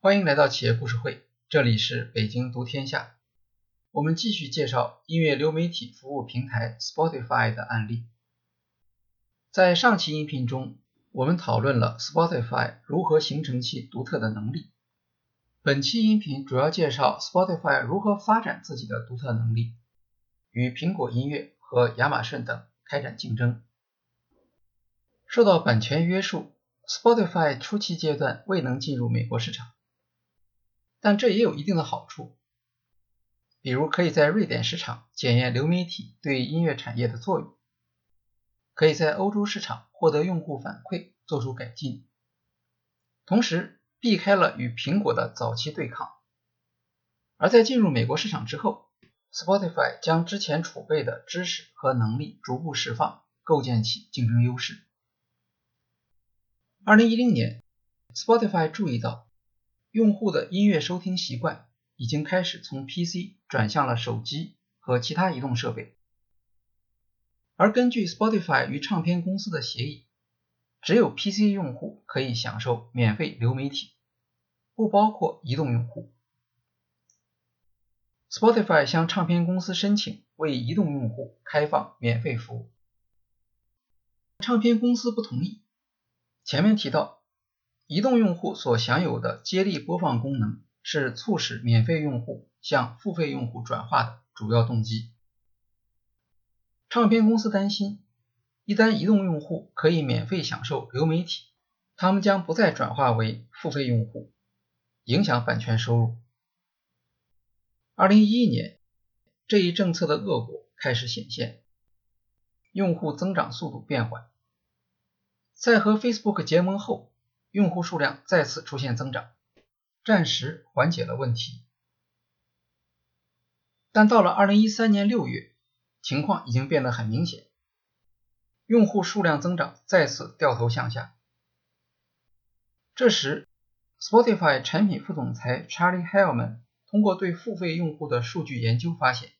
欢迎来到企业故事会，这里是北京读天下。我们继续介绍音乐流媒体服务平台 Spotify 的案例。在上期音频中，我们讨论了 Spotify 如何形成其独特的能力。本期音频主要介绍 Spotify 如何发展自己的独特能力，与苹果音乐和亚马逊等开展竞争。受到版权约束，Spotify 初期阶段未能进入美国市场，但这也有一定的好处，比如可以在瑞典市场检验流媒体对音乐产业的作用，可以在欧洲市场获得用户反馈，做出改进，同时避开了与苹果的早期对抗。而在进入美国市场之后，Spotify 将之前储备的知识和能力逐步释放，构建起竞争优势。二零一零年，Spotify 注意到用户的音乐收听习惯已经开始从 PC 转向了手机和其他移动设备，而根据 Spotify 与唱片公司的协议，只有 PC 用户可以享受免费流媒体，不包括移动用户。Spotify 向唱片公司申请为移动用户开放免费服务，唱片公司不同意。前面提到，移动用户所享有的接力播放功能是促使免费用户向付费用户转化的主要动机。唱片公司担心，一旦移动用户可以免费享受流媒体，他们将不再转化为付费用户，影响版权收入。二零一一年，这一政策的恶果开始显现，用户增长速度变缓。在和 Facebook 结盟后，用户数量再次出现增长，暂时缓解了问题。但到了2013年6月，情况已经变得很明显，用户数量增长再次掉头向下。这时，Spotify 产品副总裁 Charlie Hellman 通过对付费用户的数据研究发现，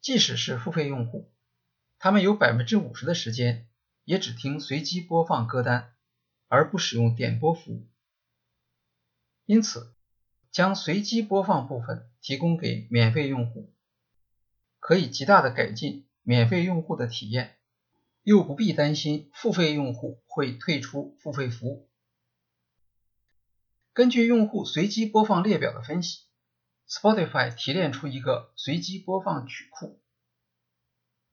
即使是付费用户，他们有50%的时间。也只听随机播放歌单，而不使用点播服务。因此，将随机播放部分提供给免费用户，可以极大的改进免费用户的体验，又不必担心付费用户会退出付费服务。根据用户随机播放列表的分析，Spotify 提炼出一个随机播放曲库，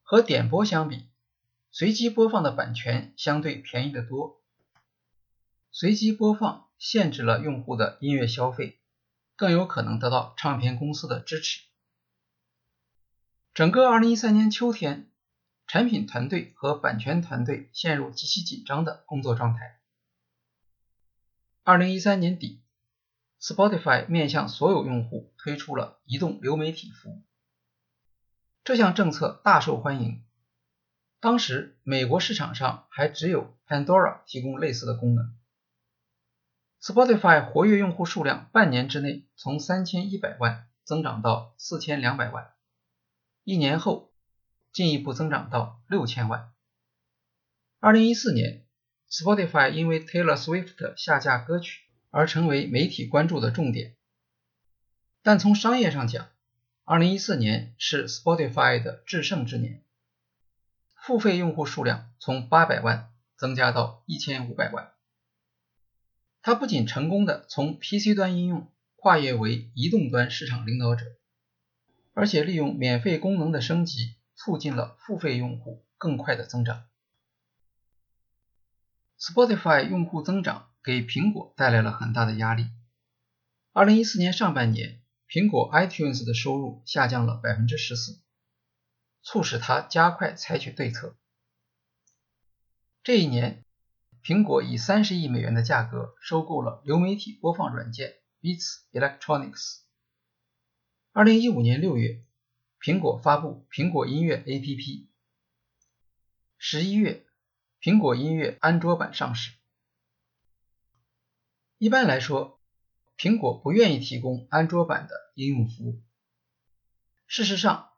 和点播相比。随机播放的版权相对便宜得多，随机播放限制了用户的音乐消费，更有可能得到唱片公司的支持。整个2013年秋天，产品团队和版权团队陷入极其紧张的工作状态。2013年底，Spotify 面向所有用户推出了移动流媒体服务，这项政策大受欢迎。当时美国市场上还只有 Pandora 提供类似的功能。Spotify 活跃用户数量半年之内从三千一百万增长到四千两百万，一年后进一步增长到六千万。二零一四年，Spotify 因为 Taylor Swift 下架歌曲而成为媒体关注的重点。但从商业上讲，二零一四年是 Spotify 的制胜之年。付费用户数量从八百万增加到一千五百万。它不仅成功的从 PC 端应用跨越为移动端市场领导者，而且利用免费功能的升级，促进了付费用户更快的增长。Spotify 用户增长给苹果带来了很大的压力。二零一四年上半年，苹果 iTunes 的收入下降了百分之十四。促使它加快采取对策。这一年，苹果以三十亿美元的价格收购了流媒体播放软件 Beats Electronics。二零一五年六月，苹果发布苹果音乐 APP。十一月，苹果音乐安卓版上市。一般来说，苹果不愿意提供安卓版的应用服务。事实上，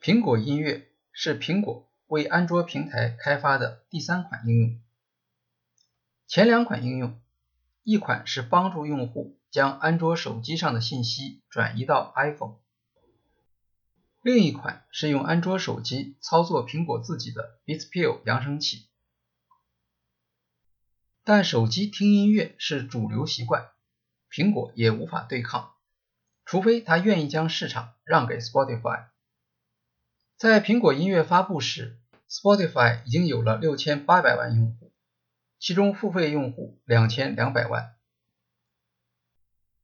苹果音乐是苹果为安卓平台开发的第三款应用。前两款应用，一款是帮助用户将安卓手机上的信息转移到 iPhone，另一款是用安卓手机操作苹果自己的 Beats Pill 扬声器。但手机听音乐是主流习惯，苹果也无法对抗，除非他愿意将市场让给 Spotify。在苹果音乐发布时，Spotify 已经有了六千八百万用户，其中付费用户两千两百万。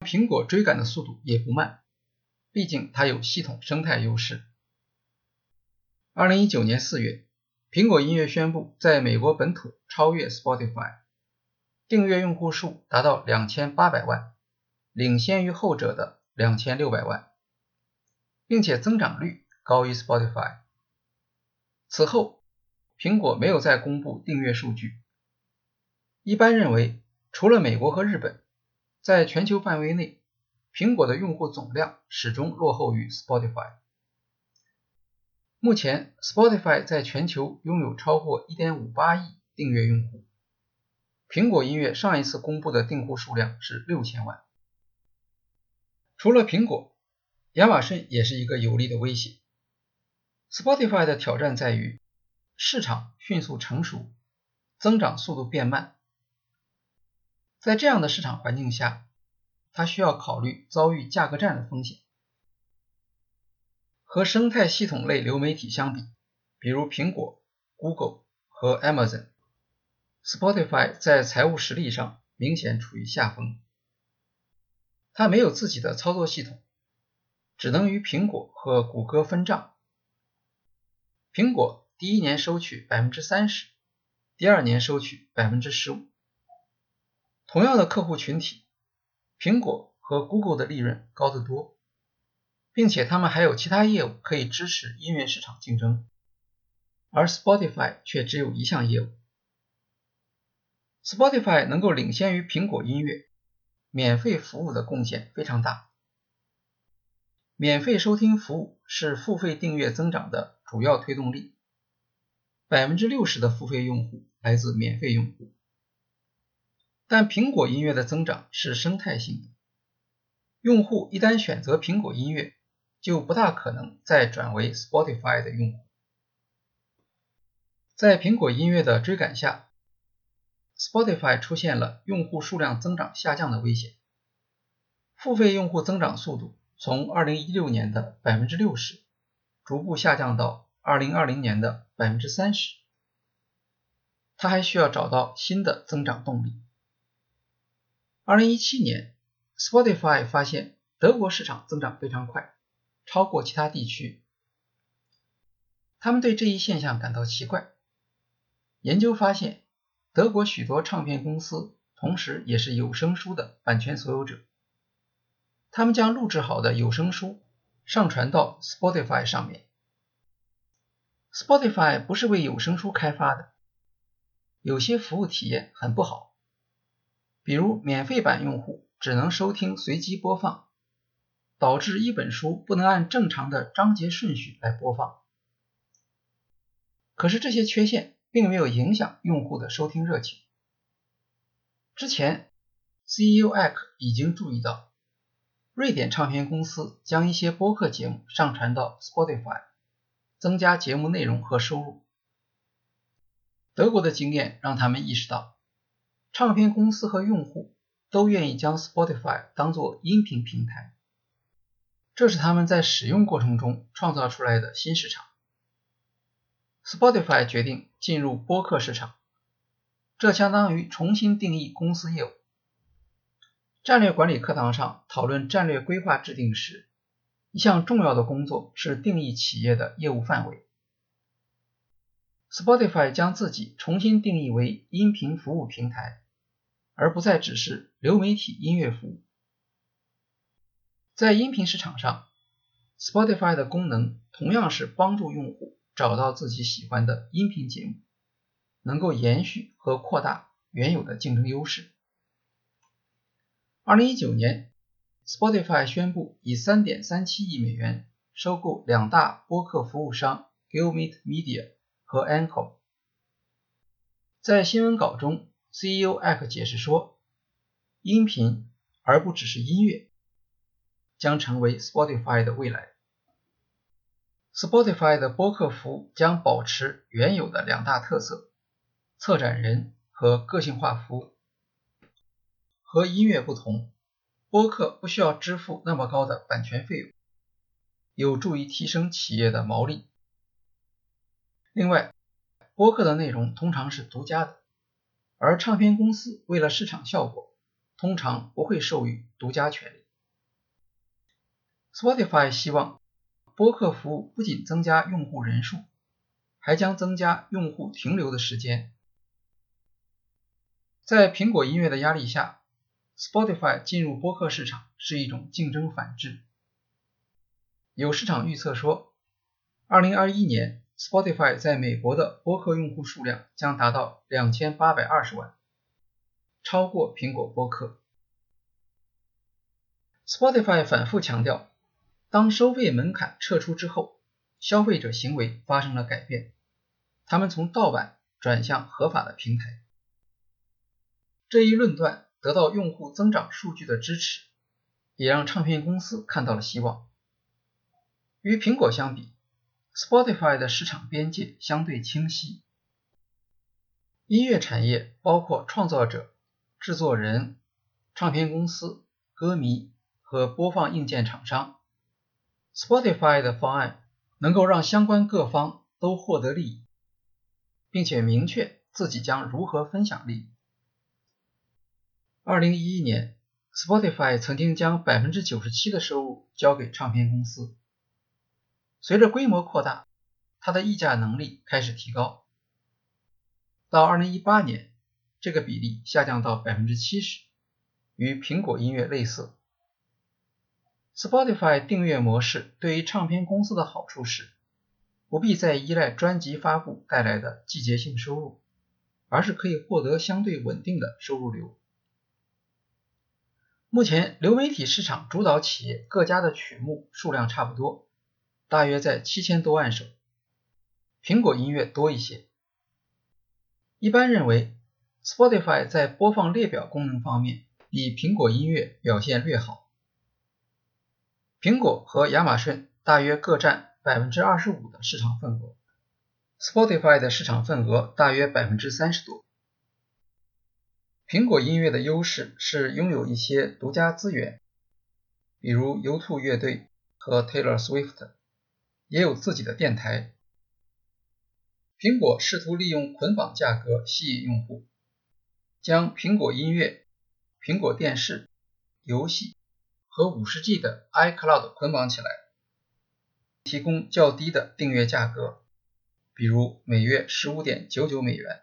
苹果追赶的速度也不慢，毕竟它有系统生态优势。二零一九年四月，苹果音乐宣布在美国本土超越 Spotify，订阅用户数达到两千八百万，领先于后者的两千六百万，并且增长率高于 Spotify。此后，苹果没有再公布订阅数据。一般认为，除了美国和日本。在全球范围内，苹果的用户总量始终落后于 Spotify。目前，Spotify 在全球拥有超过1.58亿订阅用户，苹果音乐上一次公布的订户数量是六千万。除了苹果，亚马逊也是一个有力的威胁。Spotify 的挑战在于市场迅速成熟，增长速度变慢。在这样的市场环境下，它需要考虑遭遇价格战的风险。和生态系统类流媒体相比，比如苹果、Google 和 Amazon，Spotify 在财务实力上明显处于下风。它没有自己的操作系统，只能与苹果和谷歌分账。苹果第一年收取百分之三十，第二年收取百分之十五。同样的客户群体，苹果和 Google 的利润高得多，并且他们还有其他业务可以支持音乐市场竞争，而 Spotify 却只有一项业务。Spotify 能够领先于苹果音乐，免费服务的贡献非常大。免费收听服务是付费订阅增长的主要推动力，百分之六十的付费用户来自免费用户。但苹果音乐的增长是生态性的，用户一旦选择苹果音乐，就不大可能再转为 Spotify 的用户。在苹果音乐的追赶下，Spotify 出现了用户数量增长下降的危险，付费用户增长速度从2016年的百分之六十，逐步下降到2020年的百分之三十，它还需要找到新的增长动力。二零一七年，Spotify 发现德国市场增长非常快，超过其他地区。他们对这一现象感到奇怪。研究发现，德国许多唱片公司同时也是有声书的版权所有者。他们将录制好的有声书上传到 Spotify 上面。Spotify 不是为有声书开发的，有些服务体验很不好。比如，免费版用户只能收听随机播放，导致一本书不能按正常的章节顺序来播放。可是这些缺陷并没有影响用户的收听热情。之前，CEO Ek 已经注意到，瑞典唱片公司将一些播客节目上传到 Spotify，增加节目内容和收入。德国的经验让他们意识到。唱片公司和用户都愿意将 Spotify 当做音频平台，这是他们在使用过程中创造出来的新市场。Spotify 决定进入播客市场，这相当于重新定义公司业务。战略管理课堂上讨论战略规划制定时，一项重要的工作是定义企业的业务范围。Spotify 将自己重新定义为音频服务平台，而不再只是流媒体音乐服务。在音频市场上，Spotify 的功能同样是帮助用户找到自己喜欢的音频节目，能够延续和扩大原有的竞争优势。二零一九年，Spotify 宣布以三点三七亿美元收购两大播客服务商 Gilmit Media。和 Anchor，在新闻稿中，CEO Ek 解释说，音频而不只是音乐，将成为 Spotify 的未来。Spotify 的播客服务将保持原有的两大特色：策展人和个性化服务。和音乐不同，播客不需要支付那么高的版权费用，有助于提升企业的毛利。另外，播客的内容通常是独家的，而唱片公司为了市场效果，通常不会授予独家权利。Spotify 希望播客服务不仅增加用户人数，还将增加用户停留的时间。在苹果音乐的压力下，Spotify 进入播客市场是一种竞争反制。有市场预测说，2021年。Spotify 在美国的播客用户数量将达到两千八百二十万，超过苹果播客。Spotify 反复强调，当收费门槛撤出之后，消费者行为发生了改变，他们从盗版转向合法的平台。这一论断得到用户增长数据的支持，也让唱片公司看到了希望。与苹果相比，Spotify 的市场边界相对清晰，音乐产业包括创造者、制作人、唱片公司、歌迷和播放硬件厂商。Spotify 的方案能够让相关各方都获得利益，并且明确自己将如何分享利益。二零一一年，Spotify 曾经将百分之九十七的收入交给唱片公司。随着规模扩大，它的溢价能力开始提高。到2018年，这个比例下降到70%，与苹果音乐类似。Spotify 订阅模式对于唱片公司的好处是，不必再依赖专辑发布带来的季节性收入，而是可以获得相对稳定的收入流。目前，流媒体市场主导企业各家的曲目数量差不多。大约在七千多万首，苹果音乐多一些。一般认为，Spotify 在播放列表功能方面比苹果音乐表现略好。苹果和亚马逊大约各占百分之二十五的市场份额，Spotify 的市场份额大约百分之三十多。苹果音乐的优势是拥有一些独家资源，比如 You Tube 乐队和 Taylor Swift。也有自己的电台。苹果试图利用捆绑价格吸引用户，将苹果音乐、苹果电视、游戏和 50G 的 iCloud 捆绑起来，提供较低的订阅价格，比如每月15.99美元。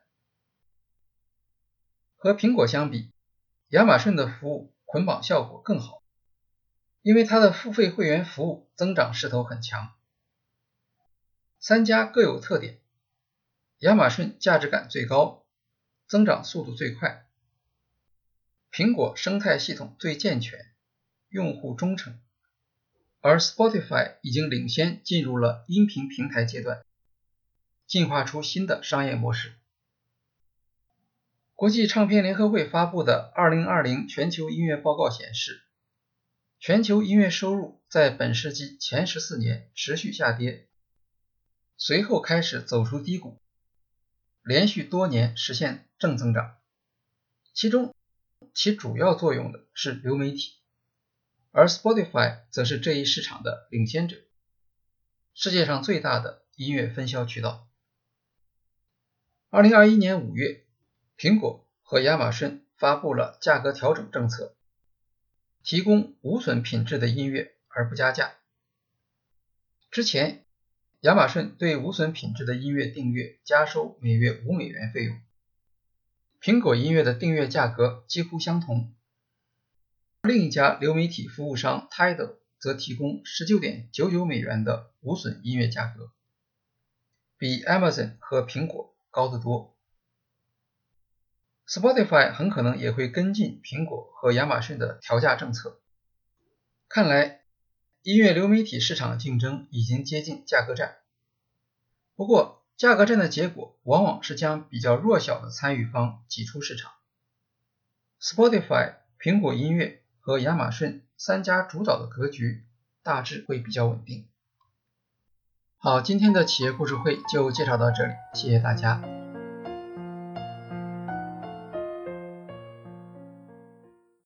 和苹果相比，亚马逊的服务捆绑效果更好，因为它的付费会员服务增长势头很强。三家各有特点，亚马逊价值感最高，增长速度最快；苹果生态系统最健全，用户忠诚；而 Spotify 已经领先进入了音频平台阶段，进化出新的商业模式。国际唱片联合会发布的2020全球音乐报告显示，全球音乐收入在本世纪前十四年持续下跌。随后开始走出低谷，连续多年实现正增长，其中起主要作用的是流媒体，而 Spotify 则是这一市场的领先者，世界上最大的音乐分销渠道。二零二一年五月，苹果和亚马逊发布了价格调整政策，提供无损品质的音乐而不加价。之前。亚马逊对无损品质的音乐订阅加收每月五美元费用，苹果音乐的订阅价格几乎相同。另一家流媒体服务商 Tidal 则提供十九点九九美元的无损音乐价格，比 Amazon 和苹果高得多。Spotify 很可能也会跟进苹果和亚马逊的调价政策。看来。音乐流媒体市场竞争已经接近价格战，不过价格战的结果往往是将比较弱小的参与方挤出市场。Spotify、苹果音乐和亚马逊三家主导的格局大致会比较稳定。好，今天的企业故事会就介绍到这里，谢谢大家。